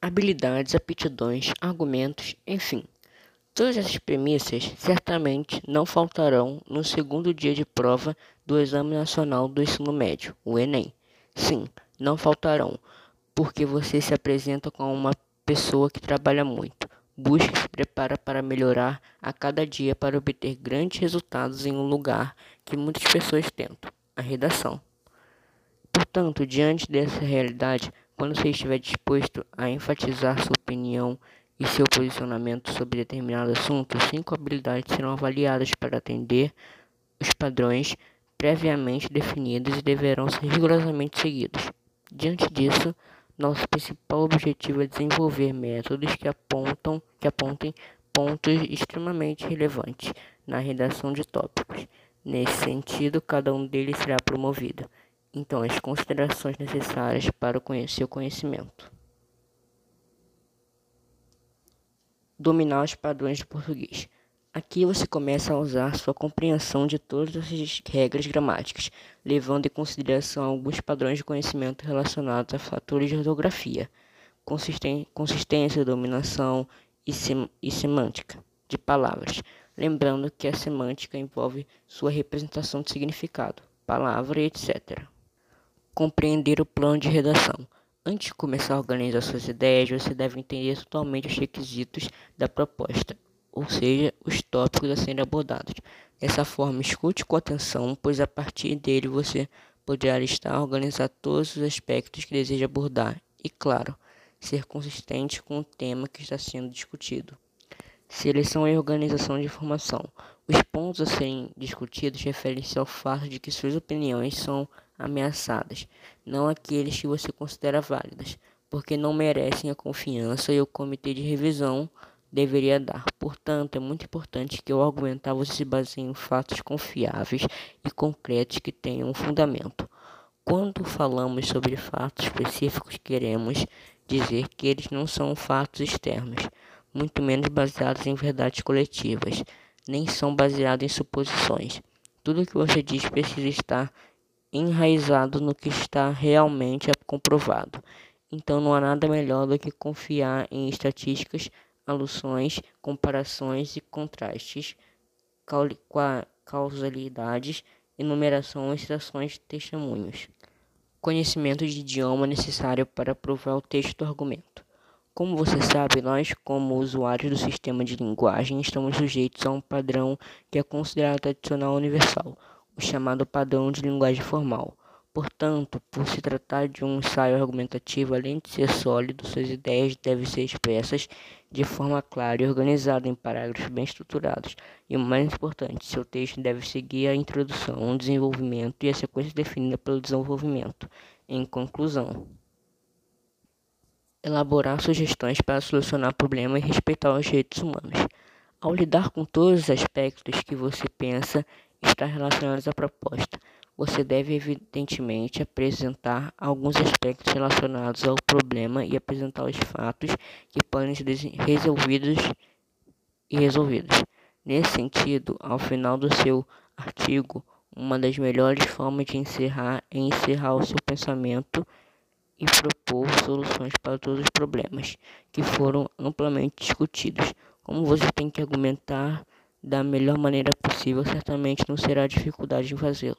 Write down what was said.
habilidades, aptidões, argumentos, enfim. Todas essas premissas certamente não faltarão no segundo dia de prova do Exame Nacional do Ensino Médio, o Enem. Sim, não faltarão, porque você se apresenta como uma pessoa que trabalha muito, busca e se prepara para melhorar a cada dia para obter grandes resultados em um lugar que muitas pessoas tentam, a redação. Portanto, diante dessa realidade, quando você estiver disposto a enfatizar sua opinião e seu posicionamento sobre determinado assunto, cinco habilidades serão avaliadas para atender os padrões previamente definidos e deverão ser rigorosamente seguidos. Diante disso, nosso principal objetivo é desenvolver métodos que apontam que apontem pontos extremamente relevantes na redação de tópicos. Nesse sentido, cada um deles será promovido. Então, as considerações necessárias para o seu conhecimento. dominar os padrões de português. Aqui você começa a usar sua compreensão de todas as regras gramáticas, levando em consideração alguns padrões de conhecimento relacionados a fatores de ortografia, consistência, dominação e, sem e semântica de palavras. Lembrando que a semântica envolve sua representação de significado, palavra etc. Compreender o plano de redação. Antes de começar a organizar suas ideias, você deve entender totalmente os requisitos da proposta, ou seja, os tópicos a serem abordados. Dessa forma, escute com atenção, pois a partir dele você poderá listar organizar todos os aspectos que deseja abordar e, claro, ser consistente com o tema que está sendo discutido. Seleção e organização de informação. Os pontos a serem discutidos referem-se ao fato de que suas opiniões são ameaçadas, não aqueles que você considera válidas, porque não merecem a confiança e o comitê de revisão deveria dar. Portanto, é muito importante que ao argumentar você se baseie em fatos confiáveis e concretos que tenham um fundamento. Quando falamos sobre fatos específicos, queremos dizer que eles não são fatos externos, muito menos baseados em verdades coletivas, nem são baseados em suposições. Tudo o que você diz precisa estar enraizado no que está realmente comprovado. Então não há nada melhor do que confiar em estatísticas, alusões, comparações e contrastes, causalidades, enumerações, citações testemunhos. Conhecimento de idioma necessário para provar o texto do argumento. Como você sabe, nós, como usuários do sistema de linguagem, estamos sujeitos a um padrão que é considerado tradicional universal o chamado padrão de linguagem formal. Portanto, por se tratar de um ensaio argumentativo, além de ser sólido, suas ideias devem ser expressas de forma clara e organizada em parágrafos bem estruturados. E o mais importante, seu texto deve seguir a introdução, o desenvolvimento e a sequência definida pelo desenvolvimento. Em conclusão, elaborar sugestões para solucionar problemas e respeitar os direitos humanos. Ao lidar com todos os aspectos que você pensa estar relacionados à proposta. Você deve, evidentemente, apresentar alguns aspectos relacionados ao problema e apresentar os fatos que podem ser resolvidos e resolvidos. Nesse sentido, ao final do seu artigo, uma das melhores formas de encerrar é encerrar o seu pensamento e propor soluções para todos os problemas que foram amplamente discutidos. Como você tem que argumentar da melhor maneira possível, certamente não será dificuldade em fazê-lo.